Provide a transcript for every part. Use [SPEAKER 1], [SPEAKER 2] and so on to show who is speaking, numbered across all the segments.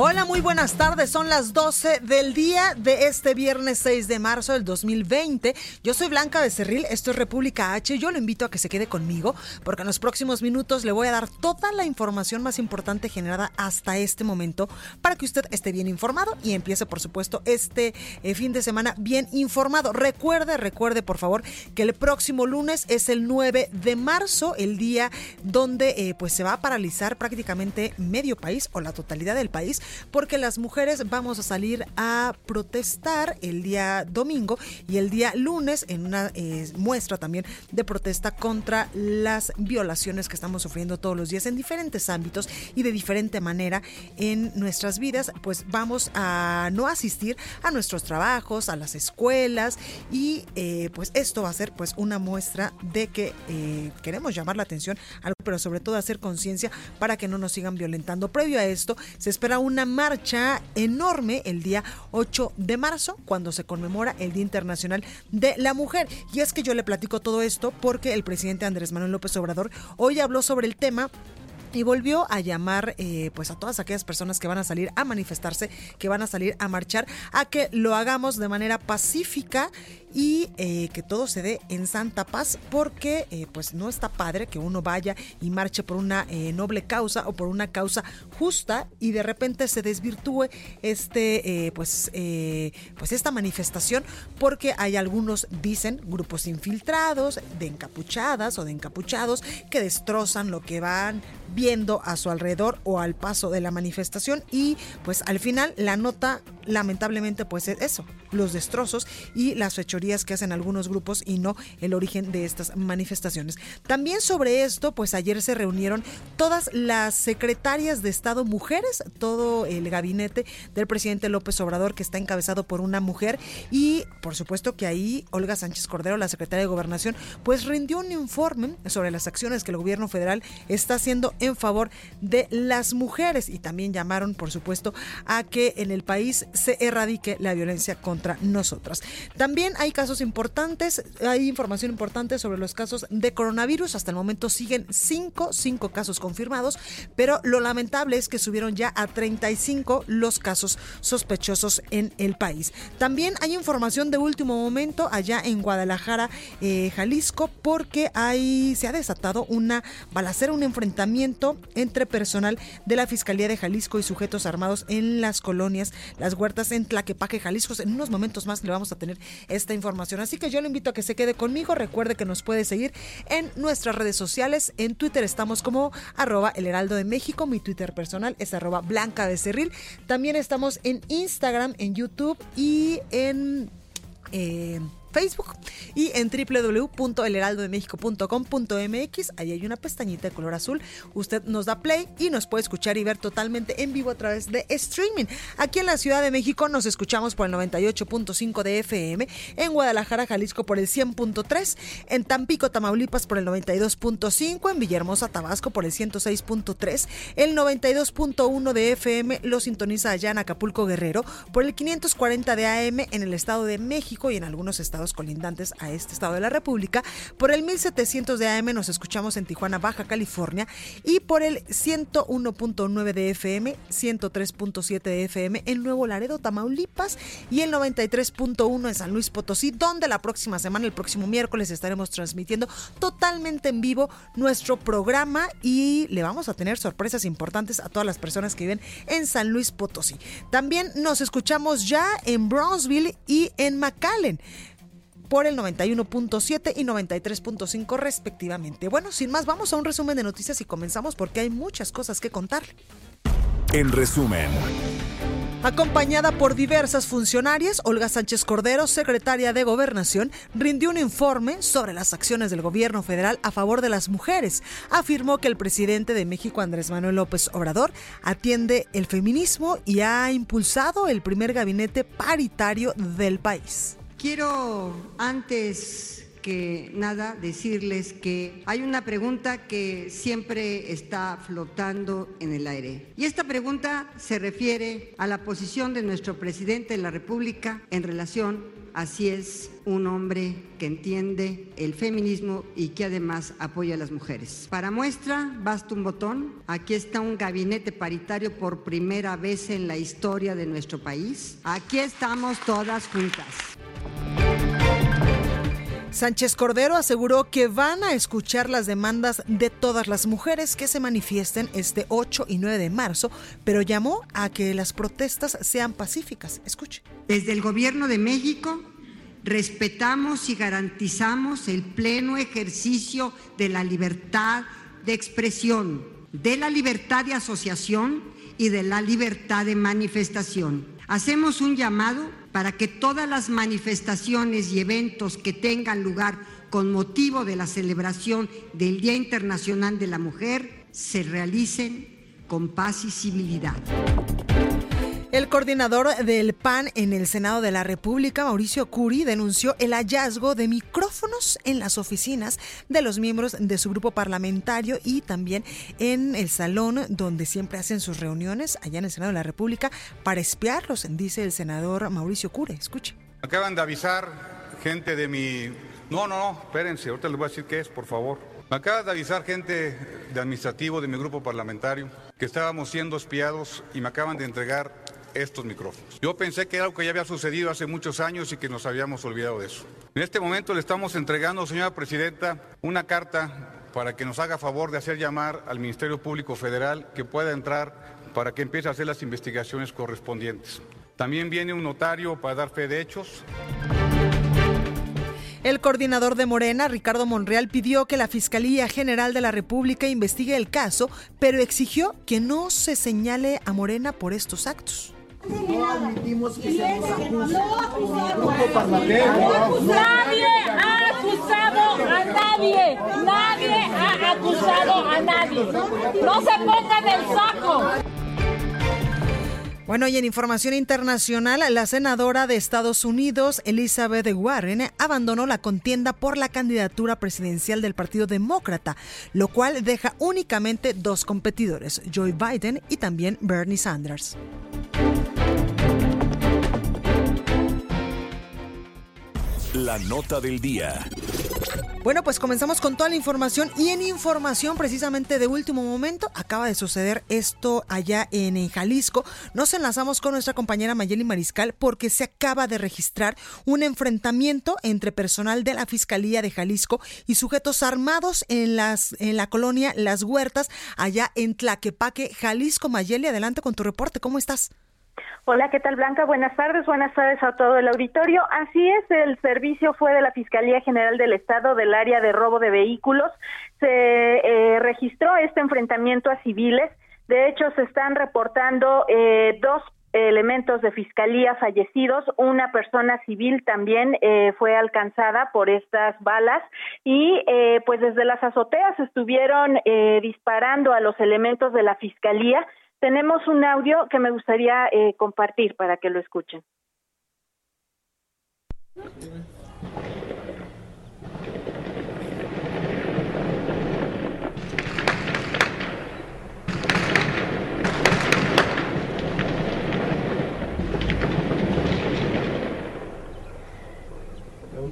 [SPEAKER 1] Hola, muy buenas tardes. Son las 12 del día de este viernes 6 de marzo del 2020. Yo soy Blanca Becerril, esto es República H. Yo lo invito a que se quede conmigo porque en los próximos minutos le voy a dar toda la información más importante generada hasta este momento para que usted esté bien informado y empiece, por supuesto, este eh, fin de semana bien informado. Recuerde, recuerde, por favor, que el próximo lunes es el 9 de marzo, el día donde eh, pues se va a paralizar prácticamente medio país o la totalidad del país porque las mujeres vamos a salir a protestar el día domingo y el día lunes en una eh, muestra también de protesta contra las violaciones que estamos sufriendo todos los días en diferentes ámbitos y de diferente manera en nuestras vidas, pues vamos a no asistir a nuestros trabajos, a las escuelas y eh, pues esto va a ser pues una muestra de que eh, queremos llamar la atención, pero sobre todo hacer conciencia para que no nos sigan violentando. Previo a esto se espera una marcha enorme el día 8 de marzo, cuando se conmemora el Día Internacional de la Mujer. Y es que yo le platico todo esto porque el presidente Andrés Manuel López Obrador hoy habló sobre el tema y volvió a llamar eh, pues a todas aquellas personas que van a salir a manifestarse, que van a salir a marchar, a que lo hagamos de manera pacífica y eh, que todo se dé en santa paz porque eh, pues no está padre que uno vaya y marche por una noble causa o por una causa justa y de repente se desvirtúe este pues pues esta manifestación porque hay algunos dicen grupos infiltrados de encapuchadas o de encapuchados que destrozan lo que van viendo a su alrededor o al paso de la manifestación y pues al final la nota lamentablemente pues es eso, los destrozos y las fechorías que hacen algunos grupos y no el origen de estas manifestaciones. También sobre esto pues ayer se reunieron todas las secretarias de Estado mujeres, todo el gabinete del presidente López Obrador que está encabezado por una mujer y por supuesto que ahí Olga Sánchez Cordero, la secretaria de Gobernación, pues rindió un informe sobre las acciones que el gobierno federal está haciendo en favor de las mujeres y también llamaron por supuesto a que en el país se erradique la violencia contra nosotras. También hay casos importantes, hay información importante sobre los casos de coronavirus. Hasta el momento siguen cinco, cinco casos confirmados, pero lo lamentable es que subieron ya a 35 los casos sospechosos en el país. También hay información de último momento allá en Guadalajara, eh, Jalisco, porque hay, se ha desatado una balacera, un enfrentamiento entre personal de la Fiscalía de Jalisco y sujetos armados en las colonias Las Huertas en Tlaquepaque, Jalisco. En unos momentos más le vamos a tener esta información. Así que yo le invito a que se quede conmigo. Recuerde que nos puede seguir en nuestras redes sociales. En Twitter estamos como arroba el heraldo de México. Mi Twitter personal es arroba blanca becerril. También estamos en Instagram, en YouTube y en... Eh, Facebook y en www.elheraldodemexico.com.mx. Ahí hay una pestañita de color azul. Usted nos da play y nos puede escuchar y ver totalmente en vivo a través de streaming. Aquí en la Ciudad de México nos escuchamos por el 98.5 de FM, en Guadalajara, Jalisco por el 100.3, en Tampico, Tamaulipas por el 92.5, en Villahermosa, Tabasco por el 106.3, el 92.1 de FM lo sintoniza allá en Acapulco, Guerrero por el 540 de AM en el Estado de México y en algunos estados colindantes a este estado de la República. Por el 1700 de AM nos escuchamos en Tijuana, Baja California y por el 101.9 de FM, 103.7 de FM en Nuevo Laredo, Tamaulipas y el 93.1 en San Luis Potosí, donde la próxima semana, el próximo miércoles, estaremos transmitiendo totalmente en vivo nuestro programa y le vamos a tener sorpresas importantes a todas las personas que viven en San Luis Potosí. También nos escuchamos ya en Brownsville y en McAllen. Por el 91.7 y 93.5 respectivamente. Bueno, sin más, vamos a un resumen de noticias y comenzamos porque hay muchas cosas que contar.
[SPEAKER 2] En resumen.
[SPEAKER 1] Acompañada por diversas funcionarias, Olga Sánchez Cordero, secretaria de Gobernación, rindió un informe sobre las acciones del gobierno federal a favor de las mujeres. Afirmó que el presidente de México, Andrés Manuel López Obrador, atiende el feminismo y ha impulsado el primer gabinete paritario del país.
[SPEAKER 3] Quiero antes que nada decirles que hay una pregunta que siempre está flotando en el aire. Y esta pregunta se refiere a la posición de nuestro presidente de la República en relación a si es un hombre que entiende el feminismo y que además apoya a las mujeres. Para muestra, basta un botón. Aquí está un gabinete paritario por primera vez en la historia de nuestro país. Aquí estamos todas juntas.
[SPEAKER 1] Sánchez Cordero aseguró que van a escuchar las demandas de todas las mujeres que se manifiesten este 8 y 9 de marzo, pero llamó a que las protestas sean pacíficas. Escuche.
[SPEAKER 3] Desde el Gobierno de México respetamos y garantizamos el pleno ejercicio de la libertad de expresión, de la libertad de asociación y de la libertad de manifestación. Hacemos un llamado para que todas las manifestaciones y eventos que tengan lugar con motivo de la celebración del Día Internacional de la Mujer se realicen con paz y civilidad.
[SPEAKER 1] El coordinador del PAN en el Senado de la República, Mauricio Curi, denunció el hallazgo de micrófonos en las oficinas de los miembros de su grupo parlamentario y también en el salón donde siempre hacen sus reuniones allá en el Senado de la República para espiarlos, dice el senador Mauricio Curi. Escuche.
[SPEAKER 4] Acaban de avisar gente de mi... No, no, no, espérense, ahorita les voy a decir qué es, por favor. Me acaba de avisar gente de administrativo de mi grupo parlamentario que estábamos siendo espiados y me acaban de entregar estos micrófonos. Yo pensé que era algo que ya había sucedido hace muchos años y que nos habíamos olvidado de eso. En este momento le estamos entregando, señora presidenta, una carta para que nos haga favor de hacer llamar al Ministerio Público Federal que pueda entrar para que empiece a hacer las investigaciones correspondientes. También viene un notario para dar fe de hechos.
[SPEAKER 1] El coordinador de Morena, Ricardo Monreal, pidió que la Fiscalía General de la República investigue el caso, pero exigió que no se señale a Morena por estos actos.
[SPEAKER 5] No admitimos que se nos acuse grupo parlamentario.
[SPEAKER 6] Nadie ha acusado a nadie. Nadie ha acusado a nadie. No se pongan el saco.
[SPEAKER 1] Bueno, y en información internacional, la senadora de Estados Unidos, Elizabeth Warren, abandonó la contienda por la candidatura presidencial del Partido Demócrata, lo cual deja únicamente dos competidores, Joe Biden y también Bernie Sanders.
[SPEAKER 2] La nota del día.
[SPEAKER 1] Bueno, pues comenzamos con toda la información y en información precisamente de último momento acaba de suceder esto allá en, Jalisco. Nos enlazamos con nuestra compañera Mayeli Mariscal porque se acaba de registrar un enfrentamiento entre personal de la Fiscalía de Jalisco y sujetos armados en, las, en la colonia Las Huertas allá en Tlaquepaque, Jalisco. Mayeli, adelante con tu reporte. ¿Cómo estás?
[SPEAKER 7] Hola, ¿qué tal Blanca? Buenas tardes, buenas tardes a todo el auditorio. Así es, el servicio fue de la Fiscalía General del Estado del área de robo de vehículos. Se eh, registró este enfrentamiento a civiles. De hecho, se están reportando eh, dos elementos de fiscalía fallecidos, una persona civil también eh, fue alcanzada por estas balas y eh, pues desde las azoteas estuvieron eh, disparando a los elementos de la fiscalía tenemos un audio que me gustaría eh, compartir para que lo escuchen.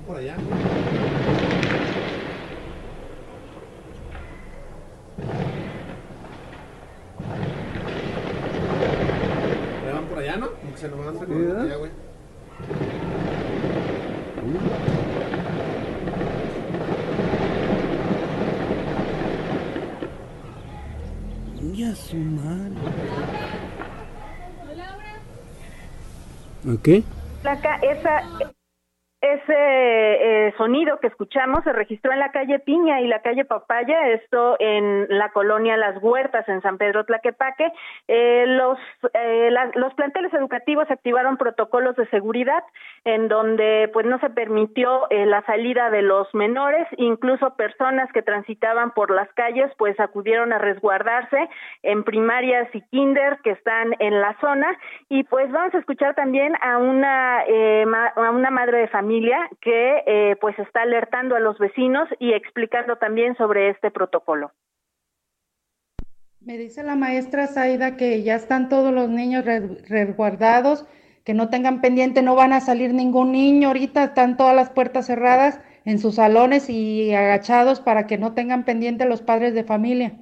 [SPEAKER 5] por allá. Se nos van a salir allá, güey.
[SPEAKER 8] Ya su madre. ¿Ok?
[SPEAKER 7] Placa, esa ese eh, sonido que escuchamos se registró en la calle Piña y la calle Papaya, esto en la colonia Las Huertas, en San Pedro Tlaquepaque. Eh, los, eh, los planteles educativos activaron protocolos de seguridad en donde pues no se permitió la salida de los menores, incluso personas que transitaban por las calles pues acudieron a resguardarse en primarias y kinder que están en la zona y pues vamos a escuchar también a una, a una madre de familia que eh, pues está alertando a los vecinos y explicando también sobre este protocolo.
[SPEAKER 9] Me dice la maestra Zaida que ya están todos los niños resguardados, que no tengan pendiente, no van a salir ningún niño, ahorita están todas las puertas cerradas en sus salones y agachados para que no tengan pendiente los padres de familia.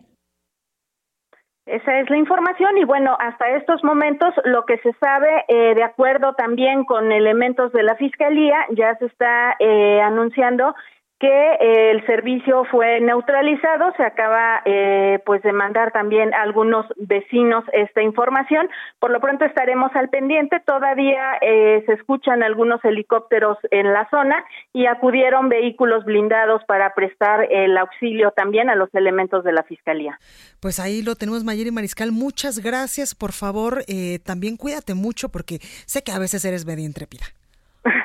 [SPEAKER 7] Esa es la información y bueno, hasta estos momentos lo que se sabe, eh, de acuerdo también con elementos de la Fiscalía, ya se está eh, anunciando que eh, el servicio fue neutralizado. Se acaba eh, pues de mandar también a algunos vecinos esta información. Por lo pronto estaremos al pendiente. Todavía eh, se escuchan algunos helicópteros en la zona y acudieron vehículos blindados para prestar el auxilio también a los elementos de la fiscalía.
[SPEAKER 1] Pues ahí lo tenemos, Mayeri Mariscal. Muchas gracias. Por favor, eh, también cuídate mucho porque sé que a veces eres medio intrépida.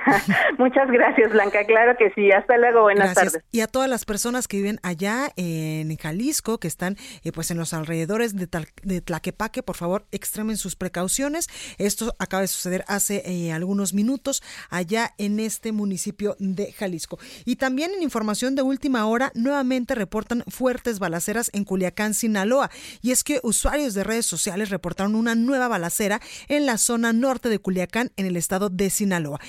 [SPEAKER 7] Muchas gracias, Blanca. Claro que sí. Hasta luego. Buenas tardes.
[SPEAKER 1] Y a todas las personas que viven allá en Jalisco, que están eh, pues en los alrededores de, de, Tlaquepaque, por favor, extremen sus precauciones. Esto acaba de suceder hace eh, algunos minutos allá en este municipio de Jalisco. Y también en información de última hora, nuevamente reportan fuertes balaceras en Culiacán, Sinaloa. Y es que usuarios de redes sociales reportaron una nueva balacera en la zona norte de Culiacán, en el estado de Sinaloa.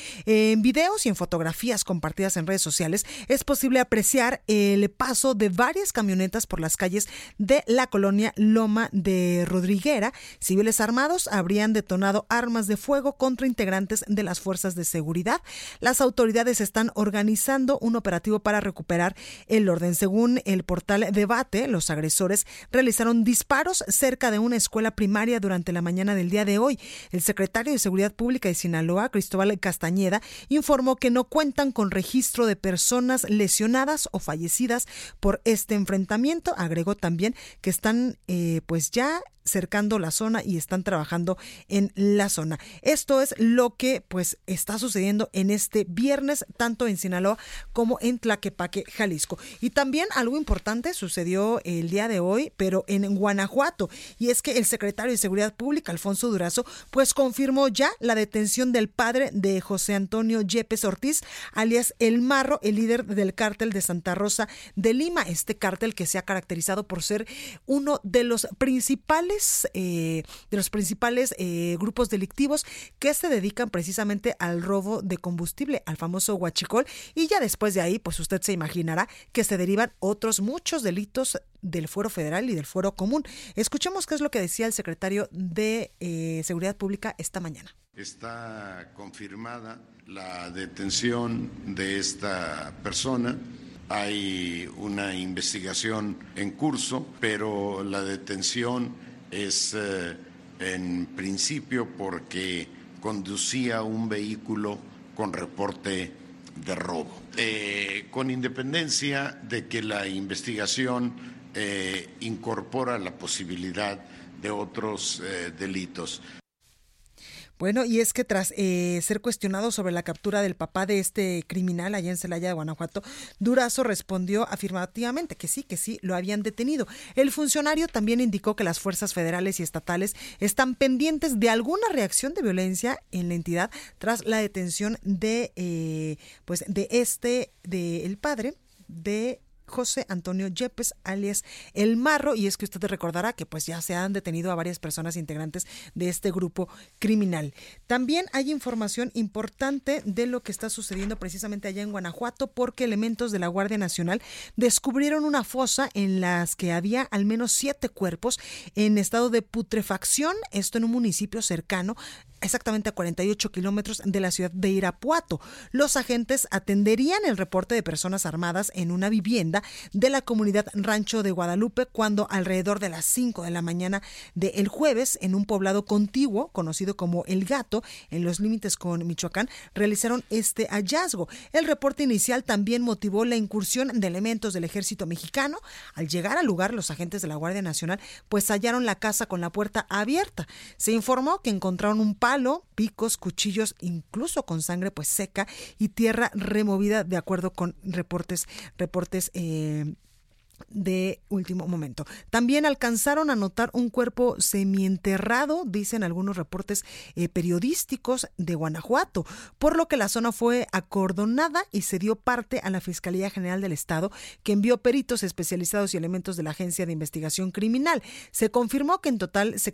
[SPEAKER 1] En videos y en fotografías compartidas en redes sociales es posible apreciar el paso de varias camionetas por las calles de la colonia Loma de Rodriguera. Civiles armados habrían detonado armas de fuego contra integrantes de las fuerzas de seguridad. Las autoridades están organizando un operativo para recuperar el orden. Según el portal Debate, los agresores realizaron disparos cerca de una escuela primaria durante la mañana del día de hoy. El secretario de Seguridad Pública de Sinaloa, Cristóbal Castañeda, informó que no cuentan con registro de personas lesionadas o fallecidas por este enfrentamiento. Agregó también que están eh, pues ya cercando la zona y están trabajando en la zona. Esto es lo que pues está sucediendo en este viernes tanto en Sinaloa como en Tlaquepaque, Jalisco. Y también algo importante sucedió el día de hoy, pero en Guanajuato, y es que el secretario de Seguridad Pública, Alfonso Durazo, pues confirmó ya la detención del padre de José Antonio Yepes Ortiz, alias El Marro, el líder del cártel de Santa Rosa de Lima, este cártel que se ha caracterizado por ser uno de los principales eh, de los principales eh, grupos delictivos que se dedican precisamente al robo de combustible, al famoso huachicol, y ya después de ahí, pues usted se imaginará que se derivan otros muchos delitos del fuero federal y del fuero común. Escuchemos qué es lo que decía el secretario de eh, Seguridad Pública esta mañana.
[SPEAKER 10] Está confirmada la detención de esta persona hay una investigación en curso, pero la detención es eh, en principio porque conducía un vehículo con reporte de robo. Eh, con independencia de que la investigación eh, incorpora la posibilidad de otros delitos.
[SPEAKER 1] Bueno, y es que tras eh, ser cuestionado sobre la captura del papá de este criminal allá en Celaya de Guanajuato, Durazo respondió afirmativamente que sí, que sí, lo habían detenido. El funcionario también indicó que las fuerzas federales y estatales están pendientes de alguna reacción de violencia en la entidad tras la detención de, eh, pues, de este, de el padre de José Antonio Yepes, alias El Marro, y es que usted recordará que pues ya se han detenido a varias personas integrantes de este grupo criminal. También hay información importante de lo que está sucediendo precisamente allá en Guanajuato, porque elementos de la Guardia Nacional descubrieron una fosa en las que había al menos siete cuerpos en estado de putrefacción, esto en un municipio cercano exactamente a 48 kilómetros de la ciudad de Irapuato. Los agentes atenderían el reporte de personas armadas en una vivienda de la comunidad Rancho de Guadalupe cuando alrededor de las 5 de la mañana del jueves en un poblado contiguo conocido como El Gato en los límites con Michoacán realizaron este hallazgo. El reporte inicial también motivó la incursión de elementos del ejército mexicano. Al llegar al lugar los agentes de la Guardia Nacional pues hallaron la casa con la puerta abierta. Se informó que encontraron un palo, picos, cuchillos, incluso con sangre pues seca y tierra removida de acuerdo con reportes, reportes eh, de último momento. También alcanzaron a notar un cuerpo semienterrado, dicen algunos reportes eh, periodísticos de Guanajuato, por lo que la zona fue acordonada y se dio parte a la Fiscalía General del Estado, que envió peritos especializados y elementos de la Agencia de Investigación Criminal. Se confirmó que en total se,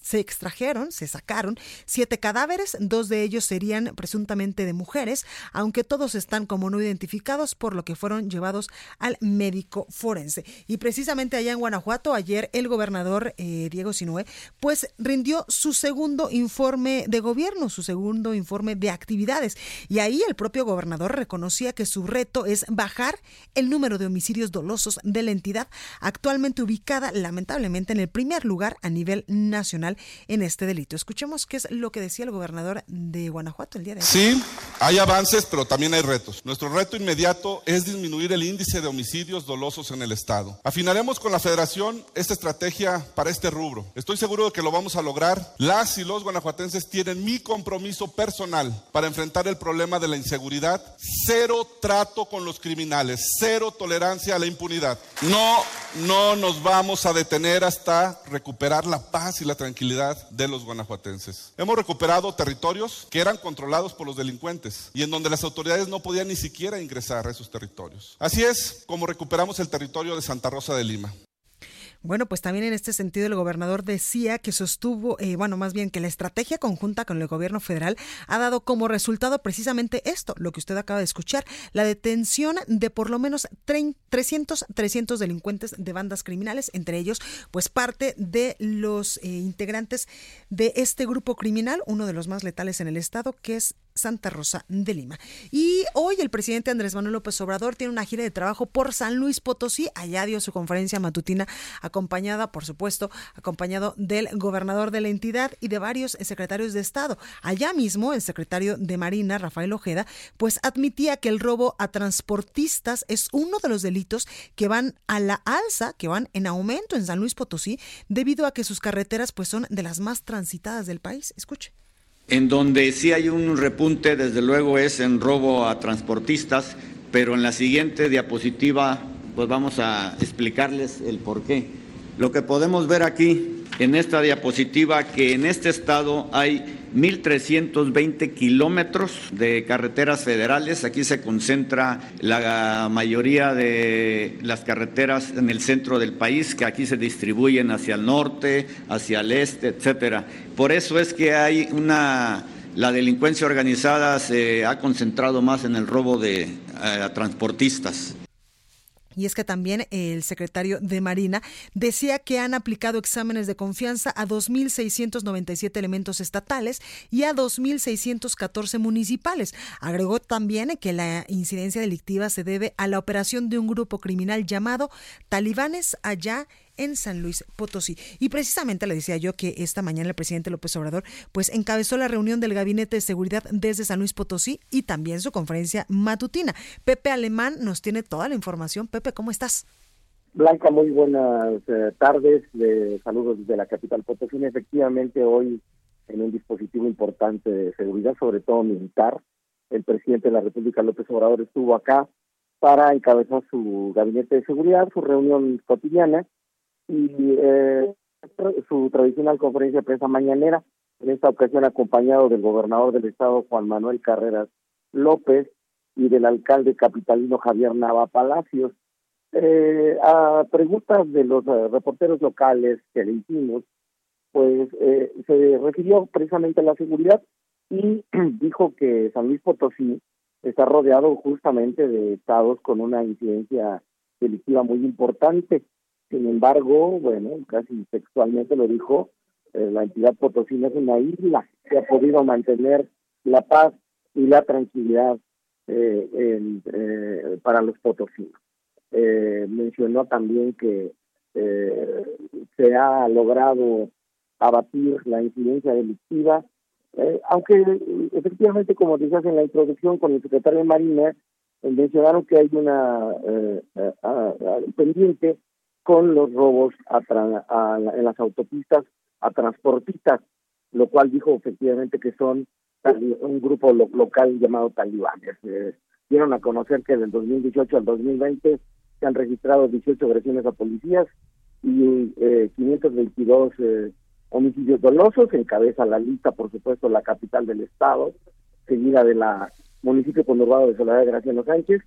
[SPEAKER 1] se extrajeron, se sacaron siete cadáveres, dos de ellos serían presuntamente de mujeres, aunque todos están como no identificados, por lo que fueron llevados al médico forense. Y precisamente allá en Guanajuato, ayer el gobernador eh, Diego Sinué, pues rindió su segundo informe de gobierno, su segundo informe de actividades. Y ahí el propio gobernador reconocía que su reto es bajar el número de homicidios dolosos de la entidad, actualmente ubicada lamentablemente en el primer lugar a nivel nacional en este delito. Escuchemos qué es lo que decía el gobernador de Guanajuato el día de hoy.
[SPEAKER 11] Sí, hay avances, pero también hay retos. Nuestro reto inmediato es disminuir el índice de homicidios dolosos en el Estado. Afinaremos con la Federación esta estrategia para este rubro. Estoy seguro de que lo vamos a lograr. Las y los guanajuatenses tienen mi compromiso personal para enfrentar el problema de la inseguridad. Cero trato con los criminales, cero tolerancia a la impunidad. No, no nos vamos a detener hasta recuperar la paz y la tranquilidad de los guanajuatenses. Hemos recuperado territorios que eran controlados por los delincuentes y en donde las autoridades no podían ni siquiera ingresar a esos territorios. Así es como recuperamos el territorio de Santa Rosa de Lima.
[SPEAKER 1] Bueno, pues también en este sentido el gobernador decía que sostuvo, eh, bueno, más bien que la estrategia conjunta con el gobierno federal ha dado como resultado precisamente esto, lo que usted acaba de escuchar, la detención de por lo menos 300, 300 delincuentes de bandas criminales, entre ellos, pues parte de los eh, integrantes de este grupo criminal, uno de los más letales en el estado, que es Santa Rosa de Lima. Y hoy el presidente Andrés Manuel López Obrador tiene una gira de trabajo por San Luis Potosí. Allá dio su conferencia matutina acompañada, por supuesto, acompañado del gobernador de la entidad y de varios secretarios de Estado. Allá mismo el secretario de Marina, Rafael Ojeda, pues admitía que el robo a transportistas es uno de los delitos que van a la alza, que van en aumento en San Luis Potosí, debido a que sus carreteras pues son de las más transitadas del país. Escuche.
[SPEAKER 12] En donde sí hay un repunte, desde luego, es en robo a transportistas, pero en la siguiente diapositiva, pues vamos a explicarles el por qué. Lo que podemos ver aquí en esta diapositiva, que en este estado hay 1.320 kilómetros de carreteras federales. Aquí se concentra la mayoría de las carreteras en el centro del país, que aquí se distribuyen hacia el norte, hacia el este, etcétera. Por eso es que hay una la delincuencia organizada se ha concentrado más en el robo de eh, transportistas.
[SPEAKER 1] Y es que también el secretario de Marina decía que han aplicado exámenes de confianza a 2.697 elementos estatales y a 2.614 municipales. Agregó también que la incidencia delictiva se debe a la operación de un grupo criminal llamado Talibanes allá en San Luis Potosí. Y precisamente le decía yo que esta mañana el presidente López Obrador pues encabezó la reunión del Gabinete de Seguridad desde San Luis Potosí y también su conferencia matutina. Pepe Alemán nos tiene toda la información. Pepe, ¿cómo estás?
[SPEAKER 13] Blanca, muy buenas eh, tardes. De saludos desde la capital Potosí. Efectivamente, hoy en un dispositivo importante de seguridad, sobre todo militar, el presidente de la República, López Obrador, estuvo acá para encabezar su gabinete de seguridad, su reunión cotidiana, y eh, su tradicional conferencia de prensa mañanera, en esta ocasión acompañado del gobernador del estado Juan Manuel Carreras López y del alcalde capitalino Javier Nava Palacios. Eh, a preguntas de los eh, reporteros locales que le hicimos, pues eh, se refirió precisamente a la seguridad y dijo que San Luis Potosí está rodeado justamente de estados con una incidencia delictiva muy importante. Sin embargo, bueno, casi textualmente lo dijo, eh, la entidad potosina es una isla que ha podido mantener la paz y la tranquilidad eh, para los potosinos. mencionó también que se ha logrado abatir la incidencia delictiva, aunque efectivamente, como decías en la introducción con el secretario de Marina, mencionaron que hay una pendiente con los robos en las autopistas a transportistas, lo cual dijo efectivamente que son un grupo local llamado talibanes. Eh, dieron a conocer que del 2018 al 2020 se han registrado 18 agresiones a policías y eh, 522 eh, homicidios dolosos. Encabeza la lista, por supuesto, la capital del estado, seguida de la municipio conurbado de Soledad de Graciano Sánchez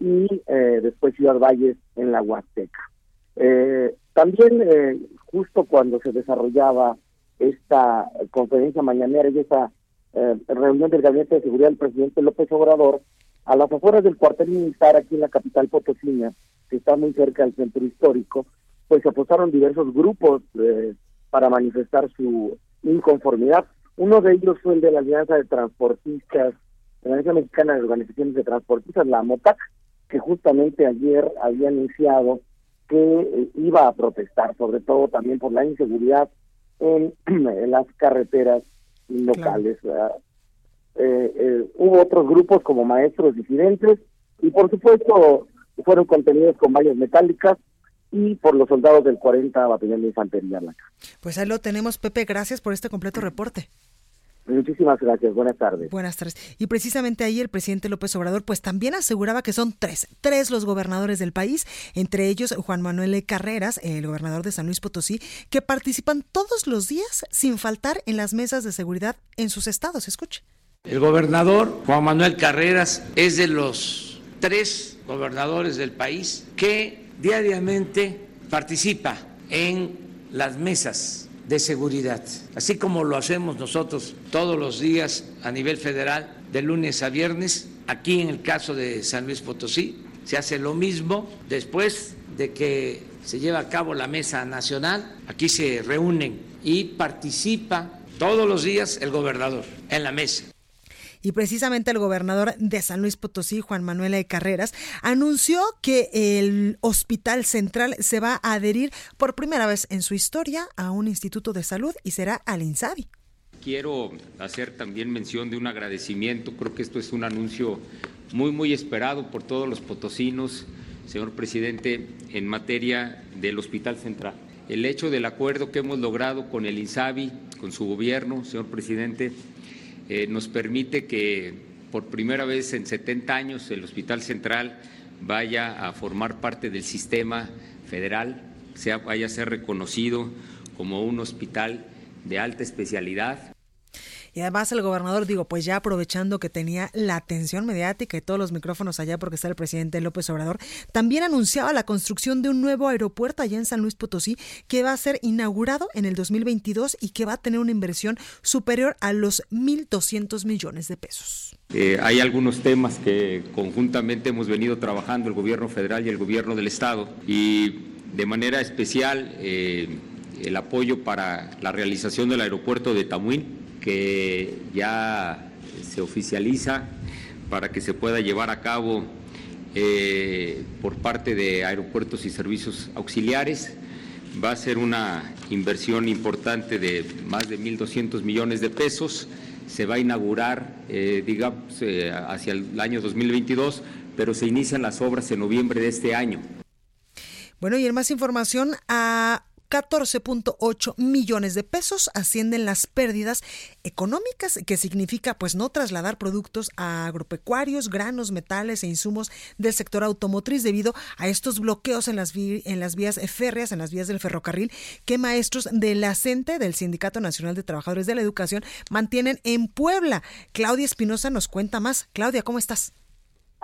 [SPEAKER 13] y eh, después Ciudad Valles en la Huasteca. Eh, también, eh, justo cuando se desarrollaba esta conferencia mañanera y esta eh, reunión del Gabinete de Seguridad del presidente López Obrador, a las afueras del cuartel militar aquí en la capital potosina, que está muy cerca del centro histórico, pues se apostaron diversos grupos eh, para manifestar su inconformidad. Uno de ellos fue el de la Alianza de Transportistas, la Alianza Mexicana de Organizaciones de Transportistas, la MOTAC, que justamente ayer había anunciado que eh, iba a protestar, sobre todo también por la inseguridad en, las carreteras locales. Eh, eh, hubo otros grupos como maestros disidentes y por supuesto fueron contenidos con vallas metálicas y por los soldados del 40 Batallón de Infantería.
[SPEAKER 1] Pues ahí lo tenemos, Pepe. Gracias por este completo reporte.
[SPEAKER 13] Muchísimas gracias, buenas tardes.
[SPEAKER 1] Buenas tardes. Y precisamente ahí el presidente López Obrador pues también aseguraba que son tres, tres los gobernadores del país, entre ellos Juan Manuel Carreras, el gobernador de San Luis Potosí, que participan todos los días sin faltar en las mesas de seguridad en sus estados. Escuche.
[SPEAKER 14] El gobernador Juan Manuel Carreras es de los tres gobernadores del país que diariamente participa en las mesas de seguridad, así como lo hacemos nosotros todos los días a nivel federal, de lunes a viernes, aquí en el caso de San Luis Potosí, se hace lo mismo después de que se lleva a cabo la mesa nacional, aquí se reúnen y participa todos los días el gobernador en la mesa.
[SPEAKER 1] Y precisamente el gobernador de San Luis Potosí, Juan Manuel de Carreras, anunció que el Hospital Central se va a adherir por primera vez en su historia a un instituto de salud y será al INSABI.
[SPEAKER 15] Quiero hacer también mención de un agradecimiento, creo que esto es un anuncio muy, muy esperado por todos los potosinos, señor presidente, en materia del Hospital Central. El hecho del acuerdo que hemos logrado con el INSABI, con su gobierno, señor presidente, eh, nos permite que por primera vez en 70 años el Hospital Central vaya a formar parte del sistema federal, sea, vaya a ser reconocido como un hospital de alta especialidad
[SPEAKER 1] y además el gobernador, digo, pues ya aprovechando que tenía la atención mediática y todos los micrófonos allá porque está el presidente López Obrador, también anunciaba la construcción de un nuevo aeropuerto allá en San Luis Potosí que va a ser inaugurado en el 2022 y que va a tener una inversión superior a los 1.200 millones de pesos.
[SPEAKER 15] Eh, hay algunos temas que conjuntamente hemos venido trabajando el gobierno federal y el gobierno del estado y de manera especial eh, el apoyo para la realización del aeropuerto de Tamuín que ya se oficializa para que se pueda llevar a cabo eh, por parte de aeropuertos y servicios auxiliares. Va a ser una inversión importante de más de 1.200 millones de pesos. Se va a inaugurar, eh, digamos, eh, hacia el año 2022, pero se inician las obras en noviembre de este año.
[SPEAKER 1] Bueno, y en más información, a 14.8 millones de pesos ascienden las pérdidas económicas, que significa pues no trasladar productos a agropecuarios, granos, metales e insumos del sector automotriz debido a estos bloqueos en las, en las vías férreas, en las vías del ferrocarril, que maestros de la CENTE, del Sindicato Nacional de Trabajadores de la Educación, mantienen en Puebla. Claudia Espinosa nos cuenta más. Claudia, ¿cómo estás?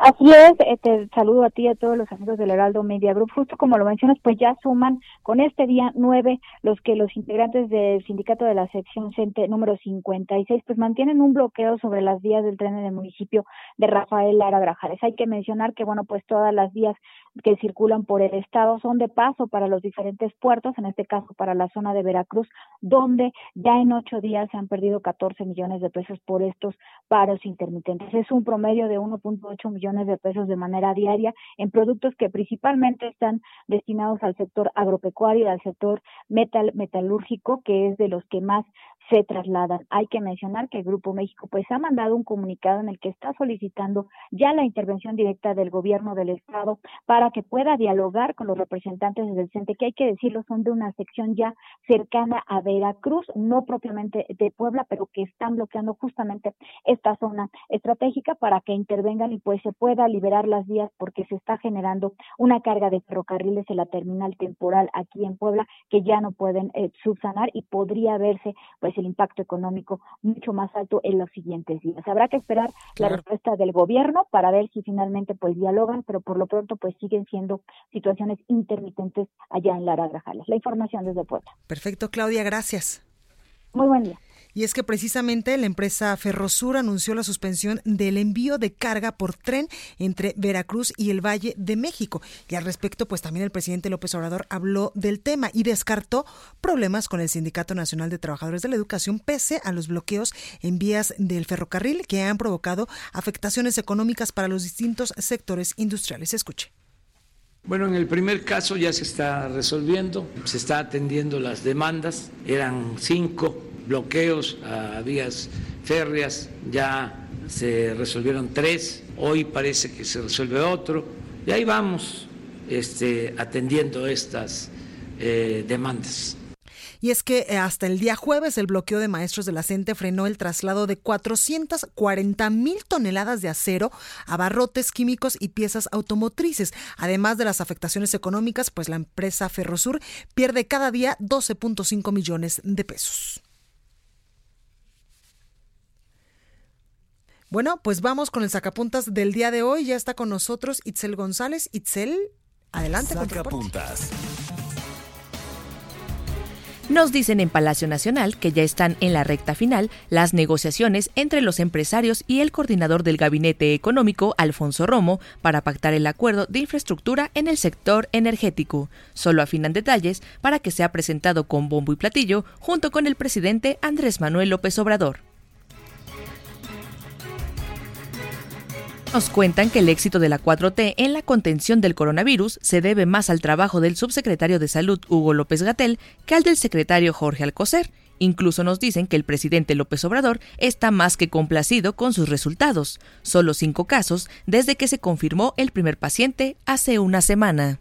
[SPEAKER 16] Así es, eh, te saludo a ti y a todos los amigos del Heraldo Media Group. Justo como lo mencionas, pues ya suman con este día nueve los que los integrantes del sindicato de la sección CENTE número 56 pues mantienen un bloqueo sobre las vías del tren en el municipio de Rafael Lara Grajales. Hay que mencionar que, bueno, pues todas las vías que circulan por el estado son de paso para los diferentes puertos, en este caso para la zona de Veracruz, donde ya en ocho días se han perdido 14 millones de pesos por estos paros intermitentes. Es un promedio de 1.8 millones de pesos de manera diaria en productos que principalmente están destinados al sector agropecuario y al sector metal metalúrgico, que es de los que más se trasladan. Hay que mencionar que el Grupo México pues ha mandado un comunicado en el que está solicitando ya la intervención directa del gobierno del estado para que pueda dialogar con los representantes del CENTE, que hay que decirlo son de una sección ya cercana a Veracruz, no propiamente de Puebla, pero que están bloqueando justamente esta zona estratégica para que intervengan y pues se pueda liberar las vías porque se está generando una carga de ferrocarriles en la terminal temporal aquí en Puebla que ya no pueden eh, subsanar y podría verse pues el impacto económico mucho más alto en los siguientes días. Habrá que esperar la respuesta del gobierno para ver si finalmente pues dialogan, pero por lo pronto pues siguen siendo situaciones intermitentes allá en Lara Grajales. La información desde Puebla.
[SPEAKER 1] Perfecto, Claudia, gracias.
[SPEAKER 16] Muy buen día.
[SPEAKER 1] Y es que precisamente la empresa Ferrosur anunció la suspensión del envío de carga por tren entre Veracruz y el Valle de México. Y al respecto, pues también el presidente López Obrador habló del tema y descartó problemas con el Sindicato Nacional de Trabajadores de la Educación pese a los bloqueos en vías del ferrocarril que han provocado afectaciones económicas para los distintos sectores industriales. Escuche.
[SPEAKER 14] Bueno, en el primer caso ya se está resolviendo, se está atendiendo las demandas, eran cinco bloqueos a vías férreas, ya se resolvieron tres, hoy parece que se resuelve otro, y ahí vamos este, atendiendo estas eh, demandas.
[SPEAKER 1] Y es que eh, hasta el día jueves el bloqueo de maestros de la frenó el traslado de 440 mil toneladas de acero, abarrotes químicos y piezas automotrices. Además de las afectaciones económicas, pues la empresa Ferrosur pierde cada día 12.5 millones de pesos. Bueno, pues vamos con el sacapuntas del día de hoy. Ya está con nosotros Itzel González. Itzel, adelante.
[SPEAKER 2] Sacapuntas.
[SPEAKER 17] Nos dicen en Palacio Nacional que ya están en la recta final las negociaciones entre los empresarios y el coordinador del Gabinete Económico, Alfonso Romo, para pactar el acuerdo de infraestructura en el sector energético. Solo afinan detalles para que sea presentado con bombo y platillo junto con el presidente Andrés Manuel López Obrador. Nos cuentan que el éxito de la 4T en la contención del coronavirus se debe más al trabajo del subsecretario de Salud Hugo López Gatel que al del secretario Jorge Alcocer. Incluso nos dicen que el presidente López Obrador está más que complacido con sus resultados. Solo cinco casos desde que se confirmó el primer paciente hace una semana.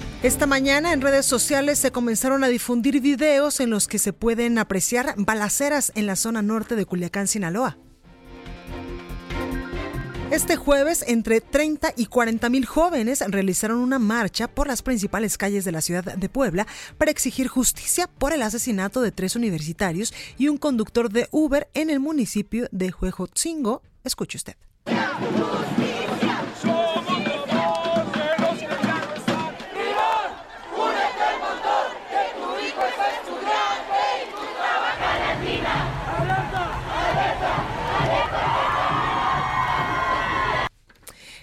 [SPEAKER 1] Esta mañana en redes sociales se comenzaron a difundir videos en los que se pueden apreciar balaceras en la zona norte de Culiacán, Sinaloa. Este jueves, entre 30 y 40 mil jóvenes realizaron una marcha por las principales calles de la ciudad de Puebla para exigir justicia por el asesinato de tres universitarios y un conductor de Uber en el municipio de Huejotzingo. Escuche usted.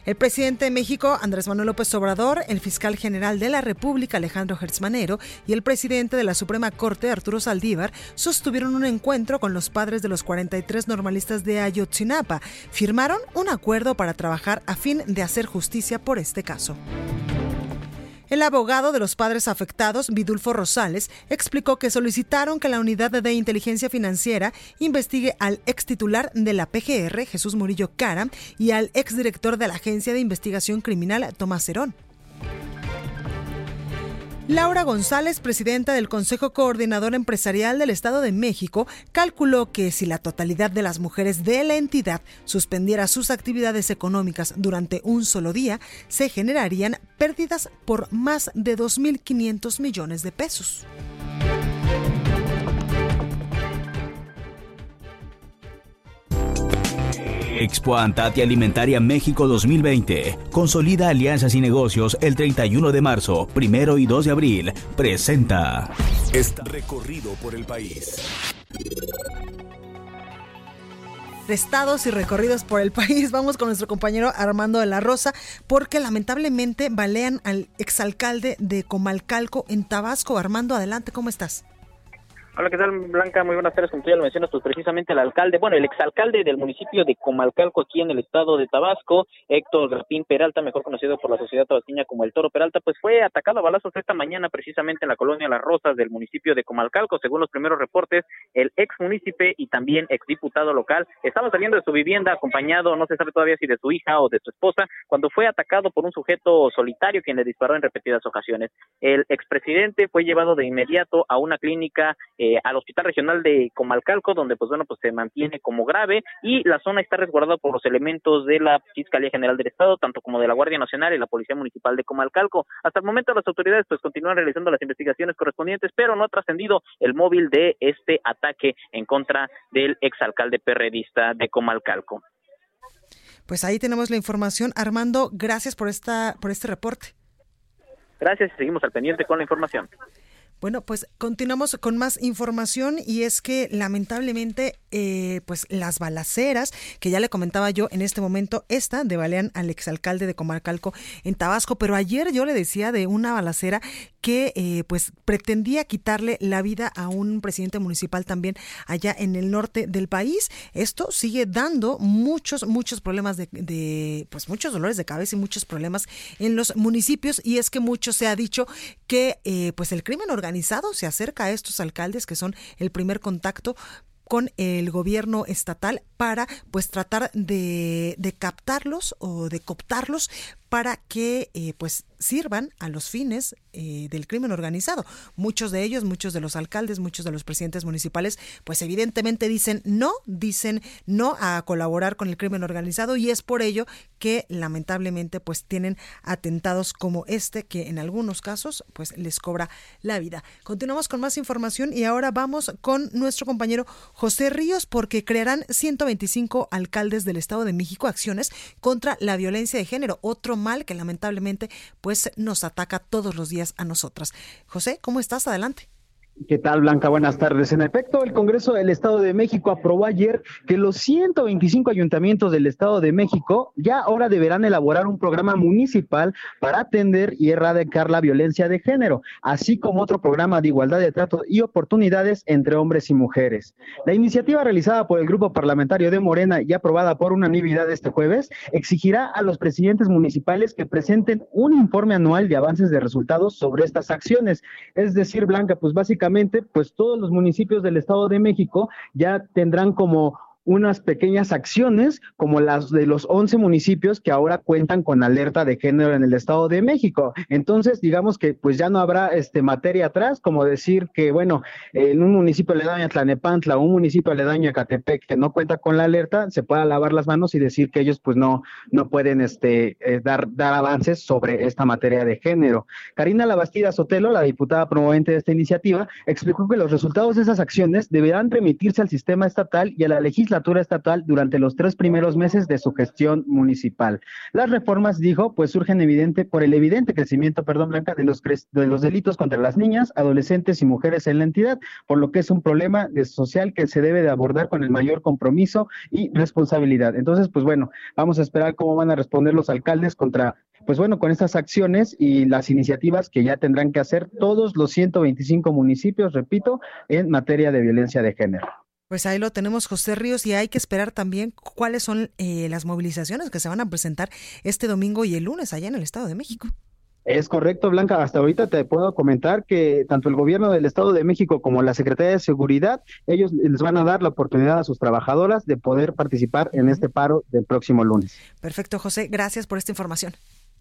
[SPEAKER 1] El presidente de México, Andrés Manuel López Obrador, el fiscal general de la República, Alejandro Hertzmanero, y el presidente de la Suprema Corte, Arturo Saldívar, sostuvieron un encuentro con los padres de los 43 normalistas de Ayotzinapa. Firmaron un acuerdo para trabajar a fin de hacer justicia por este caso. El abogado de los padres afectados, Vidulfo Rosales, explicó que solicitaron que la unidad de inteligencia financiera investigue al ex titular de la PGR, Jesús Murillo Cara, y al exdirector de la Agencia de Investigación Criminal, Tomás Cerón. Laura González, presidenta del Consejo Coordinador Empresarial del Estado de México, calculó que si la totalidad de las mujeres de la entidad suspendiera sus actividades económicas durante un solo día, se generarían pérdidas por más de 2.500 millones de pesos.
[SPEAKER 18] Expo Antati Alimentaria México 2020. Consolida alianzas y negocios el 31 de marzo, primero y 2 de abril. Presenta.
[SPEAKER 2] Está recorrido por el país.
[SPEAKER 1] Estados y recorridos por el país. Vamos con nuestro compañero Armando de la Rosa, porque lamentablemente balean al exalcalde de Comalcalco en Tabasco. Armando, adelante, ¿cómo estás?
[SPEAKER 19] Hola, ¿qué tal, Blanca? Muy buenas tardes. Como tú lo mencionas, pues precisamente el alcalde, bueno, el exalcalde del municipio de Comalcalco, aquí en el estado de Tabasco, Héctor Grapín Peralta, mejor conocido por la sociedad tabasqueña como el Toro Peralta, pues fue atacado a balazos esta mañana precisamente en la colonia Las Rosas del municipio de Comalcalco. Según los primeros reportes, el ex municipio y también ex diputado local estaba saliendo de su vivienda acompañado, no se sabe todavía si de su hija o de su esposa, cuando fue atacado por un sujeto solitario quien le disparó en repetidas ocasiones. El expresidente fue llevado de inmediato a una clínica eh, al Hospital Regional de Comalcalco, donde pues bueno, pues se mantiene como grave y la zona está resguardada por los elementos de la Fiscalía General del Estado, tanto como de la Guardia Nacional y la Policía Municipal de Comalcalco. Hasta el momento las autoridades pues continúan realizando las investigaciones correspondientes, pero no ha trascendido el móvil de este ataque en contra del exalcalde perredista de Comalcalco.
[SPEAKER 1] Pues ahí tenemos la información. Armando, gracias por esta por este reporte.
[SPEAKER 19] Gracias y seguimos al pendiente con la información.
[SPEAKER 1] Bueno, pues continuamos con más información y es que lamentablemente, eh, pues las balaceras, que ya le comentaba yo en este momento, esta de balean al exalcalde de Comarcalco en Tabasco, pero ayer yo le decía de una balacera que eh, pues pretendía quitarle la vida a un presidente municipal también allá en el norte del país. Esto sigue dando muchos, muchos problemas de, pues muchos dolores de cabeza y muchos problemas en los municipios y es que mucho se ha dicho que eh, pues el crimen organizado organizado se acerca a estos alcaldes que son el primer contacto con el gobierno estatal para pues tratar de, de captarlos o de cooptarlos para que eh, pues sirvan a los fines eh, del crimen organizado. Muchos de ellos, muchos de los alcaldes, muchos de los presidentes municipales, pues evidentemente dicen no, dicen no a colaborar con el crimen organizado y es por ello que lamentablemente pues tienen atentados como este que en algunos casos pues les cobra la vida. Continuamos con más información y ahora vamos con nuestro compañero José Ríos porque crearán 125 alcaldes del Estado de México acciones contra la violencia de género, otro mal que lamentablemente pues nos ataca todos los días a nosotras. José, ¿cómo estás? Adelante.
[SPEAKER 20] ¿Qué tal, Blanca? Buenas tardes. En efecto, el Congreso del Estado de México aprobó ayer que los 125 ayuntamientos del Estado de México ya ahora deberán elaborar un programa municipal para atender y erradicar la violencia de género, así como otro programa de igualdad de trato y oportunidades entre hombres y mujeres. La iniciativa realizada por el Grupo Parlamentario de Morena y aprobada por unanimidad este jueves exigirá a los presidentes municipales que presenten un informe anual de avances de resultados sobre estas acciones. Es decir, Blanca, pues básicamente pues todos los municipios del Estado de México ya tendrán como unas pequeñas acciones como las de los 11 municipios que ahora cuentan con alerta de género en el Estado de México. Entonces, digamos que pues ya no habrá este materia atrás, como decir que, bueno, en un municipio aledaño a Tlanepantla un municipio aledaño a Catepec que no cuenta con la alerta, se pueda lavar las manos y decir que ellos pues no, no pueden este, eh, dar, dar avances sobre esta materia de género. Karina Labastida Sotelo, la diputada promovente de esta iniciativa, explicó que los resultados de esas acciones deberán remitirse al sistema estatal y a la legislación estatal durante los tres primeros meses de su gestión municipal. Las reformas, dijo, pues surgen evidente por el evidente crecimiento, perdón, Blanca, de los, de los delitos contra las niñas, adolescentes y mujeres en la entidad, por lo que es un problema social que se debe de abordar con el mayor compromiso y responsabilidad. Entonces, pues bueno, vamos a esperar cómo van a responder los alcaldes contra pues bueno, con estas acciones y las iniciativas que ya tendrán que hacer todos los 125 municipios, repito, en materia de violencia de género.
[SPEAKER 1] Pues ahí lo tenemos, José Ríos, y hay que esperar también cuáles son eh, las movilizaciones que se van a presentar este domingo y el lunes allá en el Estado de México.
[SPEAKER 20] Es correcto, Blanca. Hasta ahorita te puedo comentar que tanto el gobierno del Estado de México como la Secretaría de Seguridad, ellos les van a dar la oportunidad a sus trabajadoras de poder participar en este paro del próximo lunes.
[SPEAKER 1] Perfecto, José. Gracias por esta información.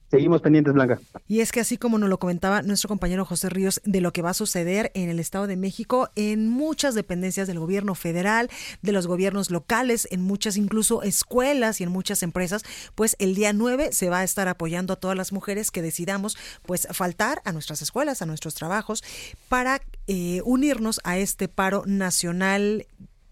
[SPEAKER 20] Seguimos pendientes, Blanca.
[SPEAKER 1] Y es que así como nos lo comentaba nuestro compañero José Ríos de lo que va a suceder en el Estado de México, en muchas dependencias del gobierno federal, de los gobiernos locales, en muchas incluso escuelas y en muchas empresas, pues el día 9 se va a estar apoyando a todas las mujeres que decidamos pues faltar a nuestras escuelas, a nuestros trabajos, para eh, unirnos a este paro nacional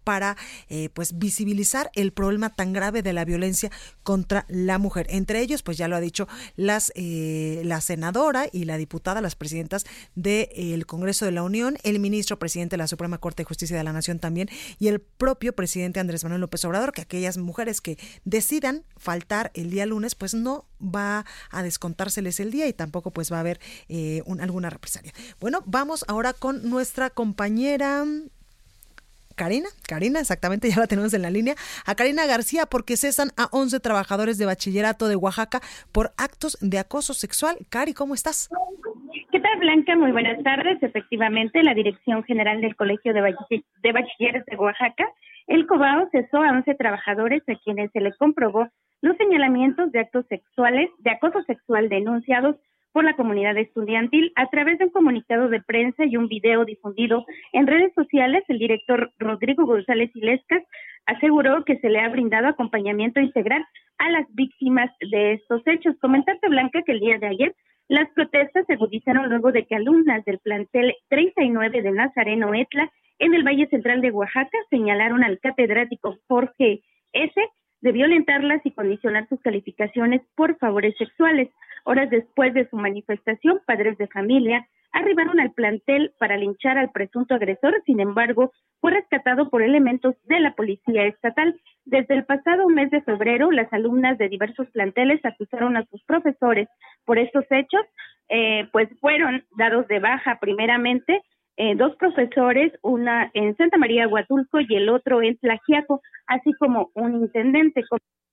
[SPEAKER 1] para eh, pues visibilizar el problema tan grave de la violencia contra la mujer. Entre ellos, pues ya lo ha dicho las eh, la senadora y la diputada, las presidentas del Congreso de la Unión, el ministro presidente de la Suprema Corte de Justicia de la Nación también y el propio presidente Andrés Manuel López Obrador, que aquellas mujeres que decidan faltar el día lunes, pues no va a descontárseles el día y tampoco pues va a haber eh, alguna represalia. Bueno, vamos ahora con nuestra compañera Karina, Karina, exactamente, ya la tenemos en la línea, a Karina García porque cesan a 11 trabajadores de bachillerato de Oaxaca por actos de acoso sexual. Cari, ¿cómo estás?
[SPEAKER 21] ¿Qué tal, Blanca? Muy buenas tardes. Efectivamente, la Dirección General del Colegio de, de Bachilleres de Oaxaca, el COBAO, cesó a 11 trabajadores a quienes se les comprobó los señalamientos de actos sexuales, de acoso sexual denunciados por la comunidad estudiantil. A través de un comunicado de prensa y un video difundido en redes sociales, el director Rodrigo González Ilescas aseguró que se le ha brindado acompañamiento integral a las víctimas de estos hechos. Comentarte, Blanca, que el día de ayer las protestas se agudizaron luego de que alumnas del plantel 39 de Nazareno Etla en el Valle Central de Oaxaca señalaron al catedrático Jorge S. de violentarlas y condicionar sus calificaciones por favores sexuales. Horas después de su manifestación, padres de familia arribaron al plantel para linchar al presunto agresor, sin embargo, fue rescatado por elementos de la policía estatal. Desde el pasado mes de febrero, las alumnas de diversos planteles acusaron a sus profesores por estos hechos, eh, pues fueron dados de baja primeramente eh, dos profesores, una en Santa María Huatulco y el otro en Tlajiaco, así como un intendente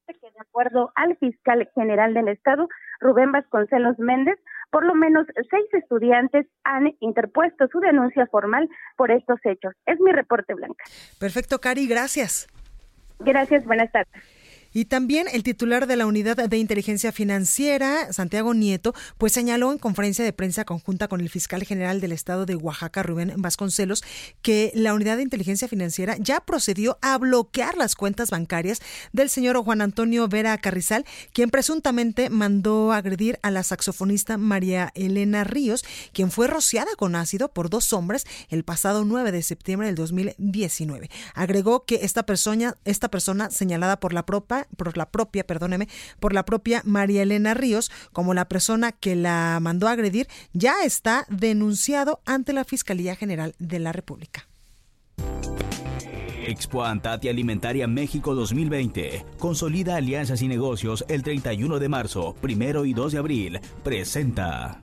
[SPEAKER 21] que de acuerdo al fiscal general del estado, Rubén Vasconcelos Méndez, por lo menos seis estudiantes han interpuesto su denuncia formal por estos hechos. Es mi reporte, Blanca.
[SPEAKER 1] Perfecto, Cari, gracias.
[SPEAKER 21] Gracias, buenas tardes.
[SPEAKER 1] Y también el titular de la Unidad de Inteligencia Financiera, Santiago Nieto, pues señaló en conferencia de prensa conjunta con el fiscal general del estado de Oaxaca, Rubén Vasconcelos, que la Unidad de Inteligencia Financiera ya procedió a bloquear las cuentas bancarias del señor Juan Antonio Vera Carrizal, quien presuntamente mandó agredir a la saxofonista María Elena Ríos, quien fue rociada con ácido por dos hombres el pasado 9 de septiembre del 2019. Agregó que esta persona, esta persona señalada por la por la propia, perdóneme, por la propia María Elena Ríos, como la persona que la mandó a agredir, ya está denunciado ante la Fiscalía General de la República.
[SPEAKER 18] Expo Antati Alimentaria México 2020. Consolida alianzas y negocios el 31 de marzo, primero y 2 de abril. Presenta.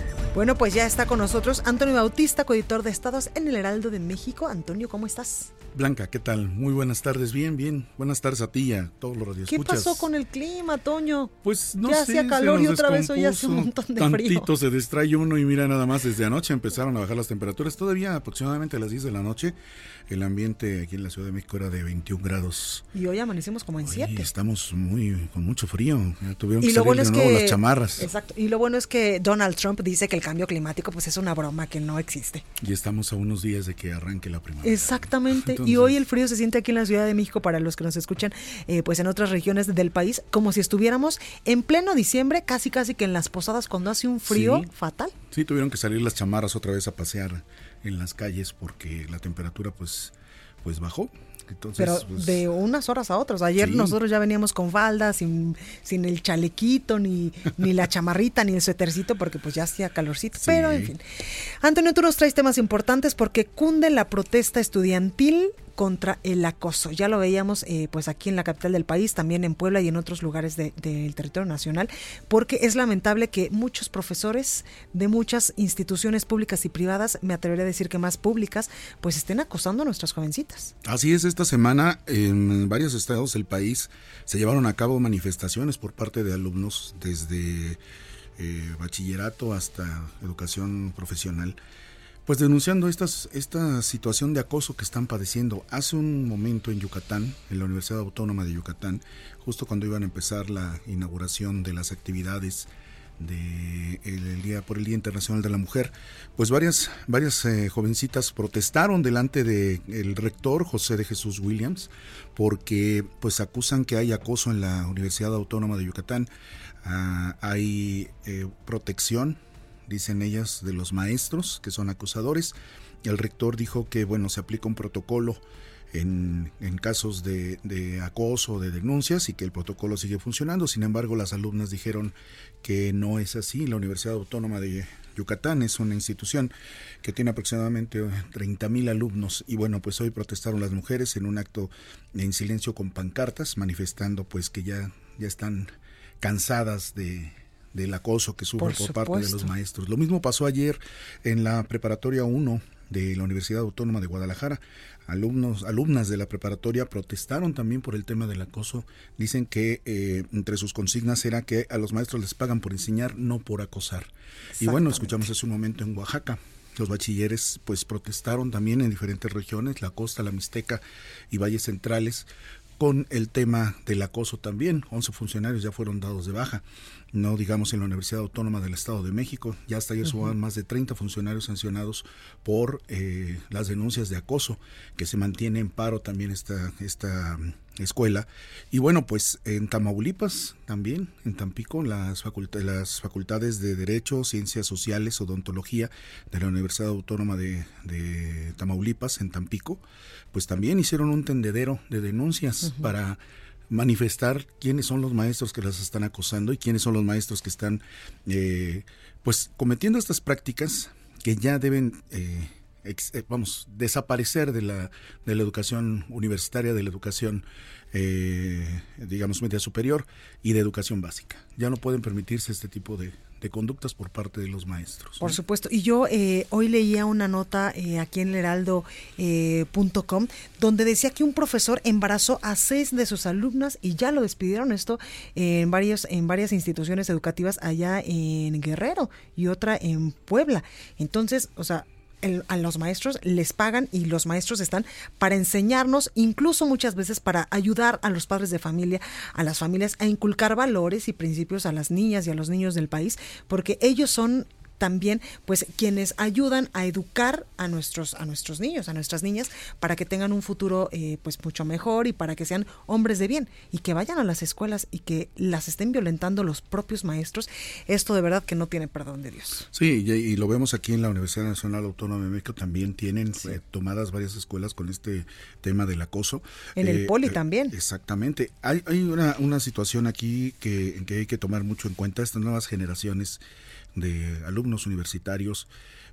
[SPEAKER 1] Bueno, pues ya está con nosotros Antonio Bautista, coeditor de Estados en el Heraldo de México. Antonio, ¿cómo estás?
[SPEAKER 22] Blanca, ¿qué tal? Muy buenas tardes, bien, bien. Buenas tardes a ti y a todos los radioescuchas.
[SPEAKER 1] ¿Qué pasó con el clima, Toño?
[SPEAKER 22] Pues no
[SPEAKER 1] ya
[SPEAKER 22] sé.
[SPEAKER 1] hacía calor y otra vez hoy hace un montón de
[SPEAKER 22] Tantito
[SPEAKER 1] frío.
[SPEAKER 22] se distrae uno y mira nada más desde anoche empezaron a bajar las temperaturas. Todavía aproximadamente a las 10 de la noche el ambiente aquí en la Ciudad de México era de 21 grados.
[SPEAKER 1] Y hoy amanecimos como en 7.
[SPEAKER 22] Y estamos muy con mucho frío. Ya tuvieron
[SPEAKER 1] Y
[SPEAKER 22] que salir
[SPEAKER 1] bueno
[SPEAKER 22] de
[SPEAKER 1] es
[SPEAKER 22] nuevo
[SPEAKER 1] que
[SPEAKER 22] las chamarras.
[SPEAKER 1] Exacto. Y lo bueno es que Donald Trump dice que el cambio climático pues es una broma que no existe.
[SPEAKER 22] Y estamos a unos días de que arranque la primavera.
[SPEAKER 1] Exactamente.
[SPEAKER 22] Entonces-
[SPEAKER 1] Y hoy el frío se siente aquí en la Ciudad de México para los que nos escuchan, eh, pues en otras regiones del país, como si estuviéramos en pleno diciembre, casi casi que en las posadas cuando hace un frío
[SPEAKER 22] Sí.
[SPEAKER 1] fatal.
[SPEAKER 22] Sí, tuvieron que salir las chamarras otra vez a pasear en las calles porque la temperatura pues pues bajó.
[SPEAKER 1] Pero
[SPEAKER 22] pues,
[SPEAKER 1] de unas horas a otras. Ayer nosotros ya veníamos con falda, sin, sin el chalequito, ni, ni la chamarrita, ni el suétercito, porque pues ya hacía calorcito. Pero en fin. Antonio, tú nos traes temas importantes porque cunde la protesta estudiantil contra el acoso. Ya lo veíamos eh, pues aquí en la capital del país, también en Puebla y en otros lugares del territorio nacional, porque es lamentable que muchos profesores de muchas instituciones públicas y privadas, me atrevería a decir que más públicas, pues estén acosando a nuestras jovencitas.
[SPEAKER 22] Así es, esta semana en varios estados del país se llevaron a cabo manifestaciones por parte de alumnos desde eh, bachillerato hasta educación profesional pues denunciando estas, esta situación de acoso que están padeciendo. Hace un momento en Yucatán, en la Universidad Autónoma de Yucatán, justo cuando iban a empezar la inauguración de las actividades de día por el Día Internacional de la Mujer, pues varias varias eh, jovencitas protestaron delante del el rector José de Jesús Williams porque pues acusan que hay acoso en la Universidad Autónoma de Yucatán, ah, hay eh, protección dicen ellas, de los maestros que son acusadores. El rector dijo que, bueno, se aplica un protocolo en, en casos de, de, acoso, de denuncias y que el protocolo sigue funcionando. Sin embargo, las alumnas dijeron que no es así. La Universidad Autónoma de Yucatán es una institución que tiene aproximadamente 30 mil alumnos y bueno, pues hoy protestaron las mujeres en un acto en silencio con pancartas, manifestando pues que ya, ya están cansadas de, del acoso que sufre por, parte de los maestros. Lo mismo pasó ayer en la preparatoria 1 de la Universidad Autónoma de Guadalajara. Alumnos, alumnas de la preparatoria protestaron también por el tema del acoso. Dicen que eh, entre sus consignas era que a los maestros les pagan por enseñar, no por acosar. Y bueno, escuchamos hace un momento en Oaxaca. Los bachilleres pues protestaron también en diferentes regiones, la costa, la Mixteca y valles centrales, con el tema del acoso también. 11 funcionarios ya fueron dados de baja no digamos en la Universidad Autónoma del Estado de México. Ya hasta ayer uh más de 30 funcionarios sancionados por eh, las denuncias de acoso, que se mantiene en paro también esta, esta mm, escuela. Y bueno, pues en Tamaulipas también, en Tampico, las, las facultades de Derecho, Ciencias Sociales, Odontología de la Universidad Autónoma de, de Tamaulipas, en Tampico, pues también hicieron un tendedero de denuncias para manifestar quiénes son los maestros que las están acosando y quiénes son los maestros que están eh, pues cometiendo estas prácticas que ya deben eh, eh, vamos desaparecer de la de la educación universitaria de la educación digamos media superior y de educación básica. Ya no pueden permitirse este tipo de, de conductas por parte de los maestros.
[SPEAKER 1] Por supuesto. Y yo eh, hoy leía una nota eh, aquí en heraldo.com eh, donde decía que un profesor embarazó a seis de sus alumnas y ya lo despidieron esto en, varios, en varias instituciones educativas allá en Guerrero y otra en Puebla. Entonces, o sea, a los maestros les pagan y los maestros están para enseñarnos, incluso muchas veces para ayudar a los padres de familia, a las familias a inculcar valores y principios a las niñas y a los niños del país, porque ellos son también pues quienes ayudan a educar a nuestros a nuestros niños a nuestras niñas para que tengan un futuro eh, pues mucho mejor y para que sean hombres de bien y que vayan a las escuelas y que las estén violentando los propios maestros. Esto de verdad que no tiene perdón de Dios.
[SPEAKER 22] Sí y, lo vemos aquí en la Universidad Nacional Autónoma de México también tienen eh, tomadas varias escuelas con este tema del acoso.
[SPEAKER 1] En el
[SPEAKER 22] eh,
[SPEAKER 1] poli también.
[SPEAKER 22] exactamente. Hay, hay una, una situación aquí que, que hay que tomar mucho en cuenta. Estas nuevas generaciones de alumnos universitarios,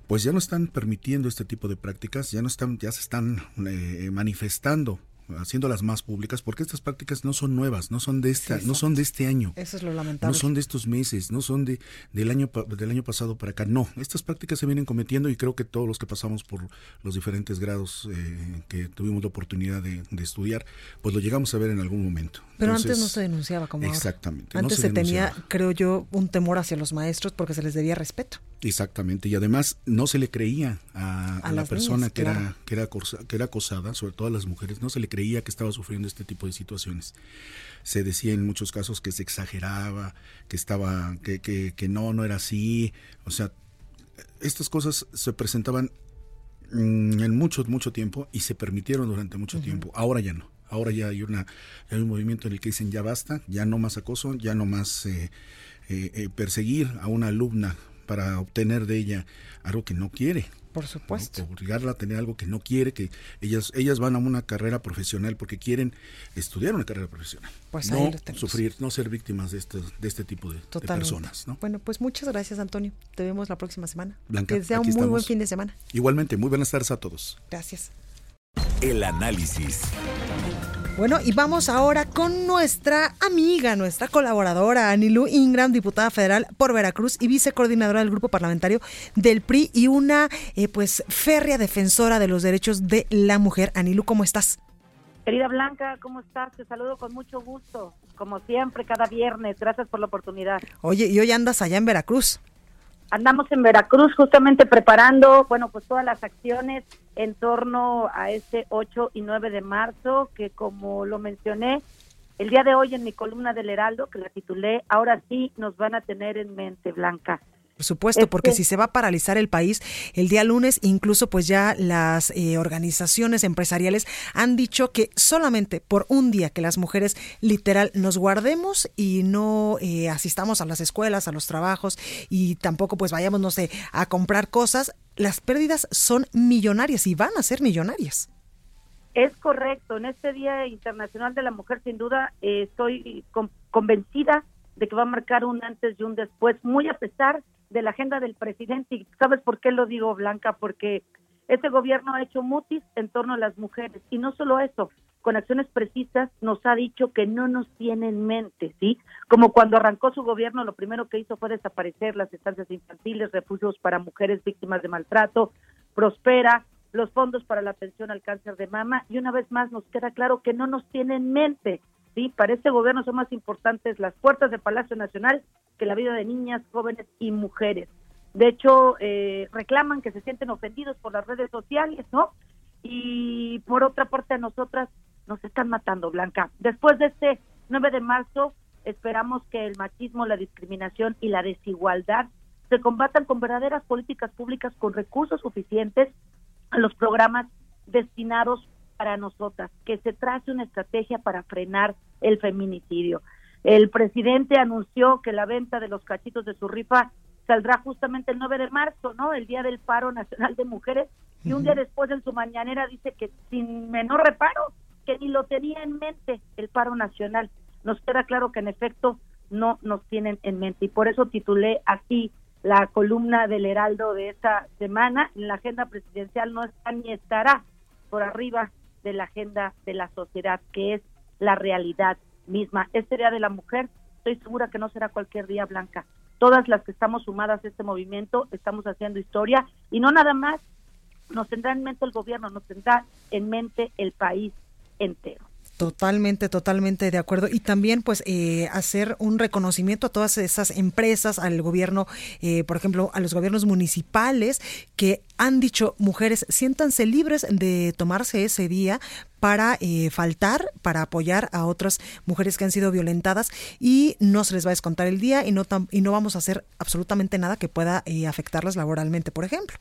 [SPEAKER 22] pues ya no están permitiendo este tipo de prácticas, ya no están, ya se están eh, manifestando haciéndolas más públicas porque estas prácticas no son nuevas, no son de esta, no son de este año.
[SPEAKER 1] Eso es lo lamentable.
[SPEAKER 22] No son de estos meses, no son de del año del año pasado para acá. No, estas prácticas se vienen cometiendo y creo que todos los que pasamos por los diferentes grados eh, que tuvimos la oportunidad de, estudiar, pues lo llegamos a ver en algún momento.
[SPEAKER 1] Pero antes no se denunciaba como
[SPEAKER 22] Exactamente.
[SPEAKER 1] Antes se, tenía, creo yo, un temor hacia los maestros porque se les debía respeto.
[SPEAKER 22] Exactamente, y además no se le creía a, la persona que, era, que, era, que era acosada, sobre todo a las mujeres, no se le creía que estaba sufriendo este tipo de situaciones. Se decía en muchos casos que se exageraba, que estaba, que, que, que no, no era así. O sea, estas cosas se presentaban mm, en mucho, mucho tiempo y se permitieron durante mucho tiempo. Ahora ya no. Ahora ya hay, una, hay un movimiento en el que dicen ya basta, ya no más acoso, ya no más eh, eh, eh, perseguir a una alumna para obtener de ella algo que no quiere.
[SPEAKER 1] Por supuesto.
[SPEAKER 22] Obligarla a tener algo que no quiere, que ellas ellas van a una carrera profesional porque quieren estudiar una carrera profesional.
[SPEAKER 1] Pues
[SPEAKER 22] no
[SPEAKER 1] ahí lo tenemos.
[SPEAKER 22] sufrir, no ser víctimas de este, de este tipo de, personas. ¿no?
[SPEAKER 1] Bueno, pues muchas gracias, Antonio. Te vemos la próxima semana.
[SPEAKER 22] Blanca,
[SPEAKER 1] que sea un muy buen fin de semana.
[SPEAKER 22] Igualmente, muy buenas tardes a todos.
[SPEAKER 1] Gracias.
[SPEAKER 2] El análisis.
[SPEAKER 1] Bueno, y vamos ahora con nuestra amiga, nuestra colaboradora, Anilú Ingram, diputada federal por Veracruz y vicecoordinadora del grupo parlamentario del PRI y una eh, pues férrea defensora de los derechos de la mujer. Anilú, ¿cómo estás?
[SPEAKER 23] Querida Blanca, ¿cómo estás? Te saludo con mucho gusto, como siempre, cada viernes. Gracias por la oportunidad.
[SPEAKER 1] Oye, y hoy andas allá en Veracruz.
[SPEAKER 23] Andamos en Veracruz justamente preparando, bueno, pues todas las acciones en torno a este 8 y 9 de marzo, que como lo mencioné el día de hoy en mi columna del Heraldo, que la titulé, ahora sí nos van a tener en mente, Blanca.
[SPEAKER 1] Por supuesto, porque si se va a paralizar el país el día lunes, incluso pues ya las eh, organizaciones empresariales han dicho que solamente por un día que las mujeres literal nos guardemos y no eh, asistamos a las escuelas, a los trabajos y tampoco pues vayamos, no sé, a comprar cosas, las pérdidas son millonarias y van a ser millonarias.
[SPEAKER 23] Es correcto, en este Día Internacional de la Mujer, sin duda, eh, estoy con- convencida de que va a marcar un antes y un después, muy a pesar de la agenda del presidente. ¿Y sabes por qué lo digo, Blanca? Porque este gobierno ha hecho mutis en torno a las mujeres. Y no solo eso, con acciones precisas nos ha dicho que no nos tiene en mente, ¿sí? Como cuando arrancó su gobierno, lo primero que hizo fue desaparecer las estancias infantiles, refugios para mujeres víctimas de maltrato, prospera, los fondos para la atención al cáncer de mama y una vez más nos queda claro que no nos tiene en mente, Para este gobierno son más importantes las puertas del Palacio Nacional que la vida de niñas, jóvenes y mujeres. De hecho, eh, reclaman que se sienten ofendidos por las redes sociales, ¿no? Y por otra parte a nosotras nos están matando, Blanca. Después de este 9 de marzo, esperamos que el machismo, la discriminación y la desigualdad se combatan con verdaderas políticas públicas con recursos suficientes a los programas destinados para nosotras, que se trace una estrategia para frenar el feminicidio. El presidente anunció que la venta de los cachitos de su rifa saldrá justamente el 9 de marzo, ¿no? El día del paro nacional de mujeres. Y un día después en su mañanera dice que sin menor reparo, que ni lo tenía en mente el paro nacional. Nos queda claro que en efecto no nos tienen en mente. Y por eso titulé así la columna del Heraldo de esta semana. En la agenda presidencial no está ni estará por arriba de la agenda de la sociedad, que es la realidad misma. Este Día de la Mujer, estoy segura que no será cualquier día blanca. Todas las que estamos sumadas a este movimiento estamos haciendo historia y no nada más nos tendrá en mente el gobierno, nos tendrá en mente el país entero.
[SPEAKER 1] Totalmente, totalmente de acuerdo. Y también, pues, eh, hacer un reconocimiento a todas esas empresas, al gobierno, eh, por ejemplo, a los gobiernos municipales que han dicho, mujeres, siéntanse libres de tomarse ese día para eh, faltar, para apoyar a otras mujeres que han sido violentadas y no se les va a descontar el día y no, tam- y no vamos a hacer absolutamente nada que pueda eh, afectarlas laboralmente, por ejemplo.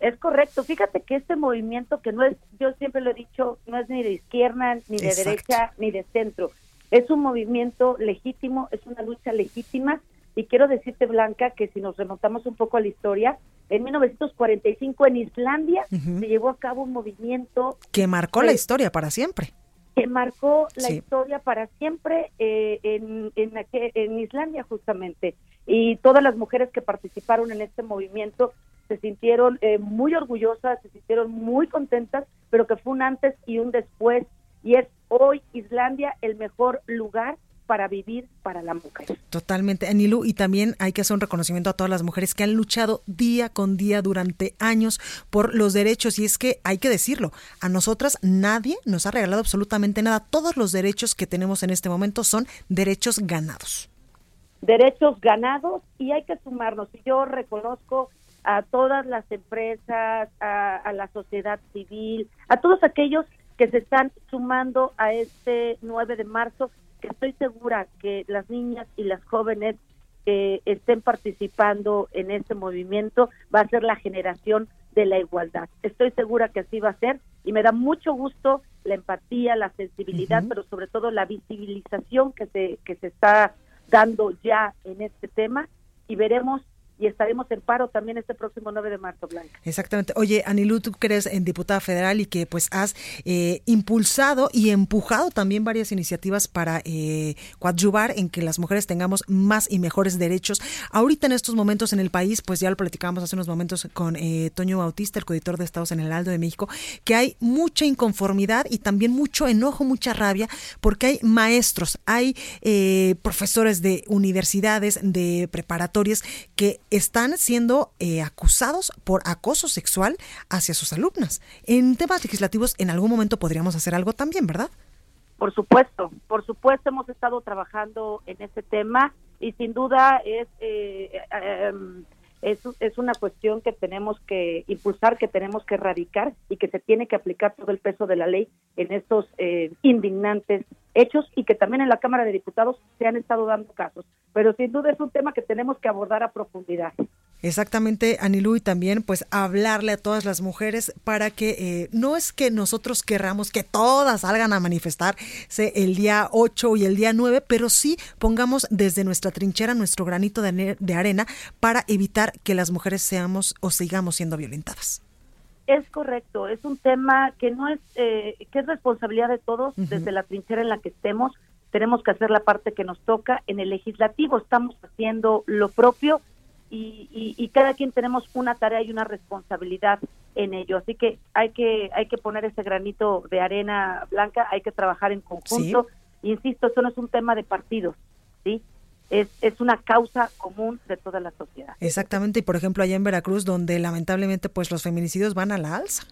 [SPEAKER 23] Es correcto. Fíjate que este movimiento, que no es, yo siempre lo he dicho, no es ni de izquierda, ni de
[SPEAKER 1] Exacto.
[SPEAKER 23] derecha, ni de centro. Es un movimiento legítimo, es una lucha legítima. Y quiero decirte, Blanca, que si nos remontamos un poco a la historia, en 1945 en Islandia se llevó a cabo un movimiento
[SPEAKER 1] Que marcó la historia para siempre.
[SPEAKER 23] que marcó la
[SPEAKER 1] Sí.
[SPEAKER 23] historia para siempre eh, en, en, en Islandia justamente. Y todas las mujeres que participaron en este movimiento se sintieron eh, muy orgullosas, se sintieron muy contentas, pero que fue un antes y un después. Y es hoy Islandia el mejor lugar para vivir para la mujer.
[SPEAKER 1] Totalmente, Anilu, y también hay que hacer un reconocimiento a todas las mujeres que han luchado día con día durante años por los derechos, y es que hay que decirlo, a nosotras nadie nos ha regalado absolutamente nada, todos los derechos que tenemos en este momento son derechos ganados.
[SPEAKER 23] derechos ganados y hay que sumarnos. Y yo reconozco a todas las empresas, a, a la sociedad civil, a todos aquellos que se están sumando a este 9 de marzo, que estoy segura que las niñas y las jóvenes que estén participando en este movimiento va a ser la generación de la igualdad. Estoy segura que así va a ser y me da mucho gusto la empatía, la sensibilidad, pero sobre todo la visibilización que se que se está dando ya en este tema y veremos y estaremos en paro también este próximo 9 de marzo, Blanca.
[SPEAKER 1] Exactamente. Oye, Anilú, tú crees en diputada federal y que pues has eh, impulsado y empujado también varias iniciativas para eh, coadyuvar en que las mujeres tengamos más y mejores derechos. Ahorita en estos momentos en el país, pues ya lo platicábamos hace unos momentos con eh, Toño Bautista, el coeditor de Estados en el Aldo de México, que hay mucha inconformidad y también mucho enojo, mucha rabia, porque hay maestros, hay eh, profesores de universidades, de preparatorias que están siendo eh, acusados por acoso sexual hacia sus alumnas. En temas legislativos, en algún momento podríamos hacer algo también, ¿verdad?
[SPEAKER 23] Por supuesto, por supuesto hemos estado trabajando en este tema y sin duda es eh, em, es, es una cuestión que tenemos que impulsar, que tenemos que erradicar y que se tiene que aplicar todo el peso de la ley en estos eh, indignantes hechos y que también en la Cámara de Diputados se han estado dando casos. Pero sin duda es un tema que tenemos que abordar a profundidad.
[SPEAKER 1] Exactamente, Anilú, y también pues hablarle a todas las mujeres para que eh, no es que nosotros querramos que todas salgan a manifestarse el día 8 y el día 9, pero sí pongamos desde nuestra trinchera nuestro granito de, de arena para evitar que las mujeres seamos o sigamos siendo violentadas.
[SPEAKER 23] Es correcto, es un tema que no es eh, que es responsabilidad de todos desde la trinchera en la que estemos. Tenemos que hacer la parte que nos toca. En el legislativo estamos haciendo lo propio y, y, cada quien tenemos una tarea y una responsabilidad en ello. Así que hay que hay que poner ese granito de arena blanca, hay que trabajar en conjunto. Insisto, eso no es un tema de partidos, ¿sí? Es, es una causa común de toda la sociedad.
[SPEAKER 1] Exactamente, y por ejemplo allá en Veracruz, donde lamentablemente pues los feminicidios van a la alza.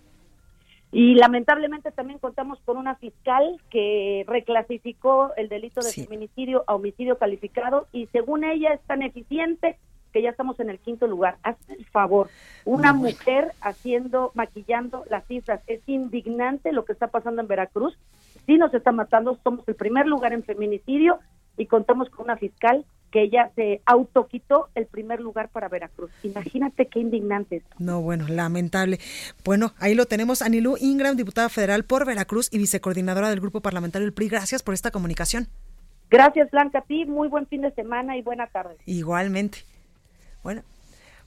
[SPEAKER 23] Y lamentablemente también contamos con una fiscal que reclasificó el delito de feminicidio a homicidio calificado y según ella es tan eficiente que ya estamos en el quinto lugar. Hazme el favor, una mujer haciendo, maquillando las cifras. Es indignante lo que está pasando en Veracruz. Sí nos está matando, somos el primer lugar en feminicidio y contamos con una fiscal que ella se autoquitó el primer lugar para Veracruz. Imagínate qué indignante.
[SPEAKER 1] No, bueno, lamentable. Bueno, ahí lo tenemos. Anilú Ingram, diputada federal por Veracruz y vicecoordinadora del Grupo Parlamentario del PRI. Gracias por esta comunicación.
[SPEAKER 23] Gracias, Blanca. A ti, muy buen fin de semana y buena tarde.
[SPEAKER 1] Igualmente. Bueno.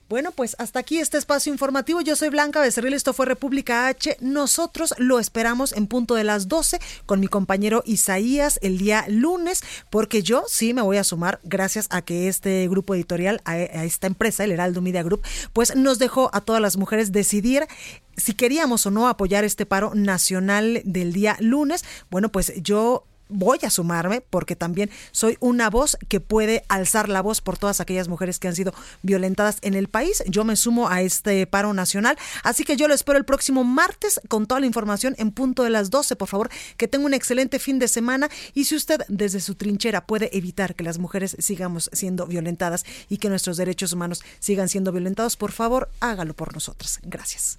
[SPEAKER 1] Bueno, pues hasta aquí este espacio informativo. Yo soy Blanca Becerril, esto fue República H. Nosotros lo esperamos en punto de las 12 con mi compañero Isaías el día lunes, porque yo sí me voy a sumar gracias a que este grupo editorial, a, a esta empresa, el Heraldo Media Group, pues nos dejó a todas las mujeres decidir si queríamos o no apoyar este paro nacional del día lunes. Bueno, pues yo voy a sumarme porque también soy una voz que puede alzar la voz por todas aquellas mujeres que han sido violentadas en el país. Yo me sumo a este paro nacional, así que yo lo espero el próximo martes con toda la información en punto de las 12. Por favor, que tenga un excelente fin de semana y si usted desde su trinchera puede evitar que las mujeres sigamos siendo violentadas y que nuestros derechos humanos sigan siendo violentados, por favor, hágalo por nosotras. Gracias.